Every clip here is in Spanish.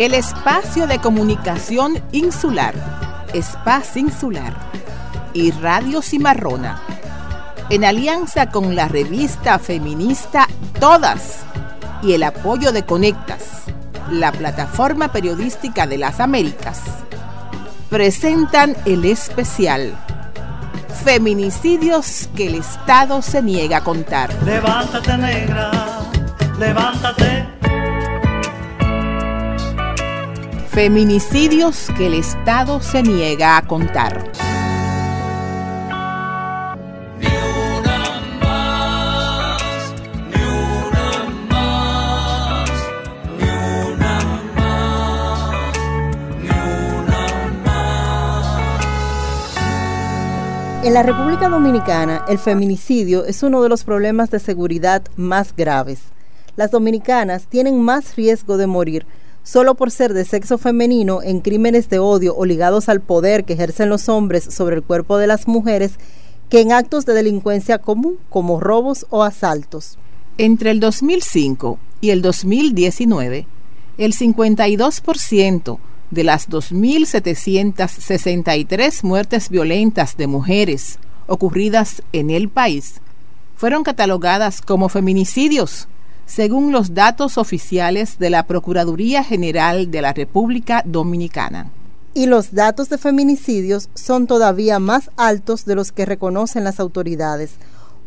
el espacio de comunicación insular, Espacio Insular. Y Radio Cimarrona, en alianza con la revista feminista Todas. Y el apoyo de Conectas, la plataforma periodística de las Américas, presentan el especial. Feminicidios que el Estado se niega a contar. Levántate negra, levántate Feminicidios que el Estado se niega a contar. En la República Dominicana, el feminicidio es uno de los problemas de seguridad más graves. Las dominicanas tienen más riesgo de morir solo por ser de sexo femenino en crímenes de odio o ligados al poder que ejercen los hombres sobre el cuerpo de las mujeres que en actos de delincuencia común como robos o asaltos. Entre el 2005 y el 2019, el 52% de las 2.763 muertes violentas de mujeres ocurridas en el país fueron catalogadas como feminicidios según los datos oficiales de la Procuraduría General de la República Dominicana. Y los datos de feminicidios son todavía más altos de los que reconocen las autoridades.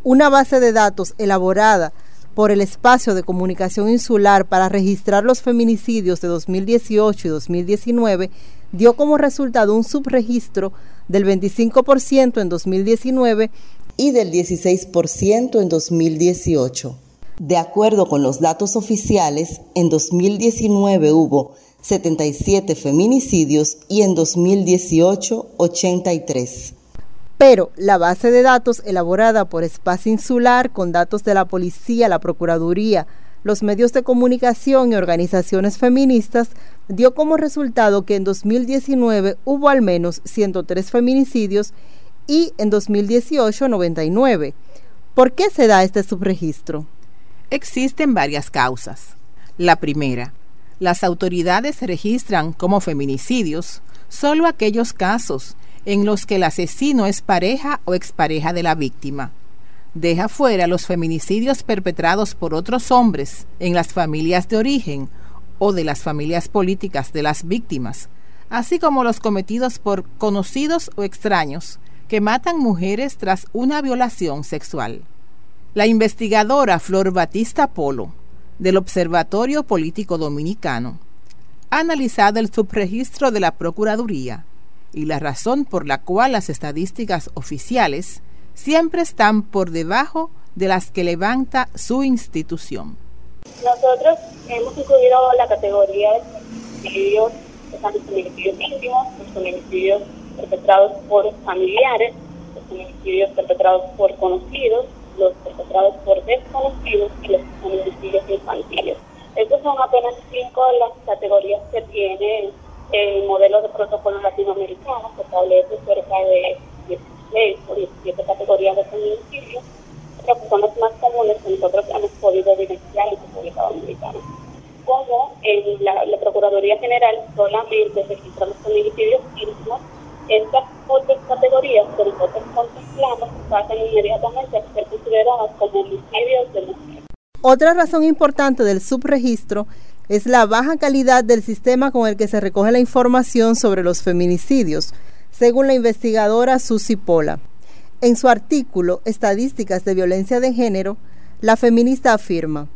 Una base de datos elaborada por el espacio de comunicación insular para registrar los feminicidios de 2018 y 2019 dio como resultado un subregistro del 25% en 2019 y del 16% en 2018. De acuerdo con los datos oficiales, en 2019 hubo 77 feminicidios y en 2018 83. Pero la base de datos elaborada por Espacio Insular con datos de la policía, la Procuraduría, los medios de comunicación y organizaciones feministas dio como resultado que en 2019 hubo al menos 103 feminicidios y en 2018 99. ¿Por qué se da este subregistro? Existen varias causas. La primera, las autoridades registran como feminicidios solo aquellos casos en los que el asesino es pareja o expareja de la víctima. Deja fuera los feminicidios perpetrados por otros hombres en las familias de origen o de las familias políticas de las víctimas, así como los cometidos por conocidos o extraños que matan mujeres tras una violación sexual. La investigadora Flor Batista Polo, del Observatorio Político Dominicano, ha analizado el subregistro de la Procuraduría y la razón por la cual las estadísticas oficiales siempre están por debajo de las que levanta su institución. Nosotros hemos incluido la categoría de feminicidios, los feminicidios íntimos, los feminicidios perpetrados por familiares, los feminicidios perpetrados por conocidos, los perpetrados por desconocidos y los homicidios infantiles. Estas son apenas cinco de las categorías que tiene el modelo de protocolo latinoamericano, que establece cerca de 16 o 17 categorías de feminicidios, pero que son las más comunes que nosotros hemos podido evidenciar en República Dominicana. Como en la, Procuraduría General solamente registra los feminicidios íntimos, estas otras categorías que nosotros contemplamos pasan inmediatamente a ser consideradas como homicidios de mujeres. Otra razón importante del subregistro es la baja calidad del sistema con el que se recoge la información sobre los feminicidios, según la investigadora Susi Pola. En su artículo Estadísticas de Violencia de Género, la feminista afirma,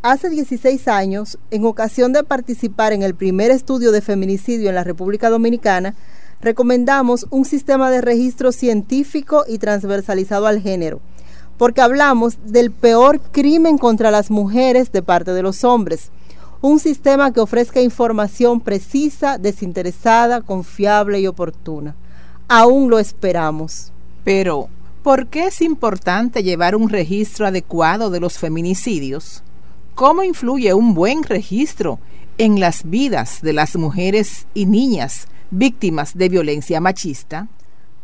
Hace 16 años, en ocasión de participar en el primer estudio de feminicidio en la República Dominicana, recomendamos un sistema de registro científico y transversalizado al género, porque hablamos del peor crimen contra las mujeres de parte de los hombres. Un sistema que ofrezca información precisa, desinteresada, confiable y oportuna. Aún lo esperamos. Pero, ¿por qué es importante llevar un registro adecuado de los feminicidios? ¿Cómo influye un buen registro en las vidas de las mujeres y niñas víctimas de violencia machista?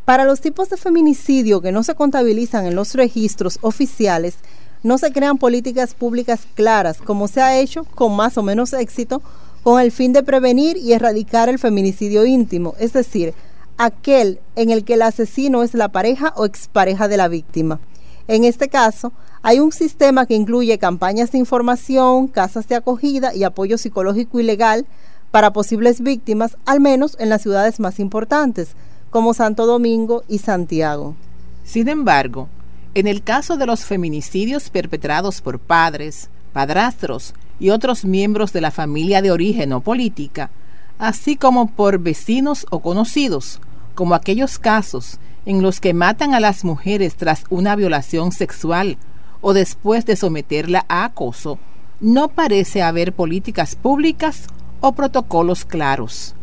Para los tipos de feminicidio que no se contabilizan en los registros oficiales, no se crean políticas públicas claras, como se ha hecho con más o menos éxito con el fin de prevenir y erradicar el feminicidio íntimo, es decir, aquel en el que el asesino es la pareja o expareja de la víctima. En este caso, hay un sistema que incluye campañas de información, casas de acogida y apoyo psicológico y legal para posibles víctimas, al menos en las ciudades más importantes, como Santo Domingo y Santiago. Sin embargo, en el caso de los feminicidios perpetrados por padres, padrastros y otros miembros de la familia de origen o política, así como por vecinos o conocidos, como aquellos casos en los que matan a las mujeres tras una violación sexual o después de someterla a acoso, no parece haber políticas públicas o protocolos claros.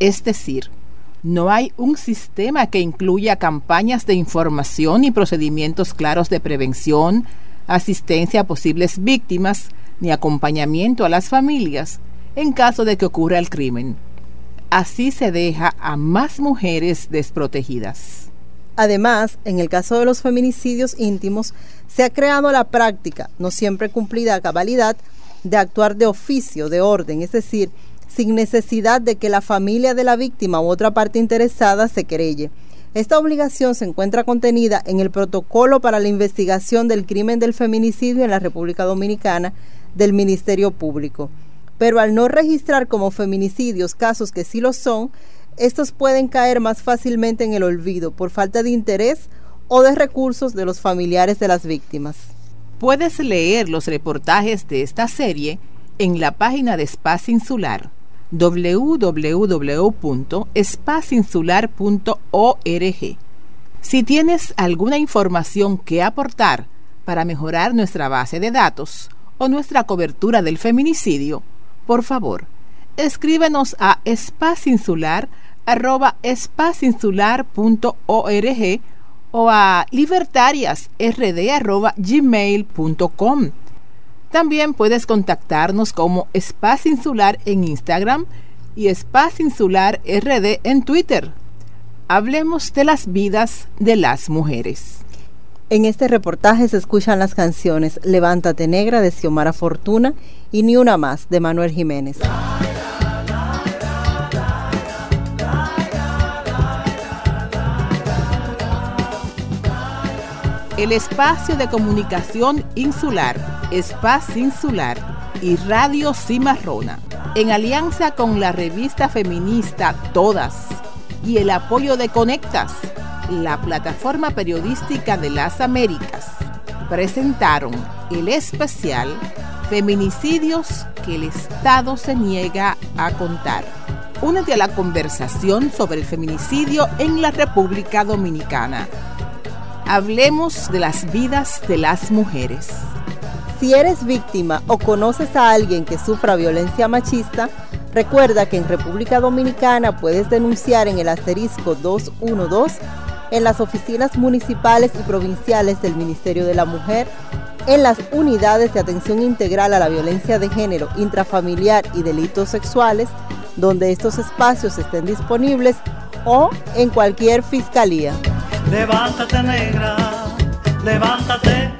Es decir, no hay un sistema que incluya campañas de información y procedimientos claros de prevención, asistencia a posibles víctimas, ni acompañamiento a las familias en caso de que ocurra el crimen. Así se deja a más mujeres desprotegidas. Además, en el caso de los feminicidios íntimos, se ha creado la práctica, no siempre cumplida a cabalidad, de actuar de oficio, de orden, es decir, sin necesidad de que la familia de la víctima u otra parte interesada se querelle. Esta obligación se encuentra contenida en el protocolo para la investigación del crimen del feminicidio en la República Dominicana del Ministerio Público. Pero al no registrar como feminicidios casos que sí lo son, estos pueden caer más fácilmente en el olvido por falta de interés o de recursos de los familiares de las víctimas. Puedes leer los reportajes de esta serie en la página de Espacio Insular www.espacinsular.org. Si tienes alguna información que aportar para mejorar nuestra base de datos o nuestra cobertura del feminicidio, por favor, escríbenos a espacinsular.org o a libertariasrd.gmail.com. También puedes contactarnos como Espacio Insular en Instagram y Espacio Insular RD en Twitter. Hablemos de las vidas de las mujeres. En este reportaje se escuchan las canciones Levántate Negra de Xiomara Fortuna y Ni Una Más de Manuel Jiménez. El espacio de comunicación insular, Espacio Insular y Radio Cimarrona, en alianza con la revista feminista Todas y el apoyo de Conectas, la plataforma periodística de las Américas, presentaron el especial Feminicidios que el Estado se niega a contar. Únete a la conversación sobre el feminicidio en la República Dominicana Hablemos de las vidas de las mujeres. Si eres víctima o conoces a alguien que sufra violencia machista, recuerda que en República Dominicana puedes denunciar en el asterisco 212 en las oficinas municipales y provinciales del Ministerio de la Mujer, en las unidades de atención integral a la violencia de género, intrafamiliar y delitos sexuales, donde estos espacios estén disponibles, o en cualquier fiscalía. Levántate negra, levántate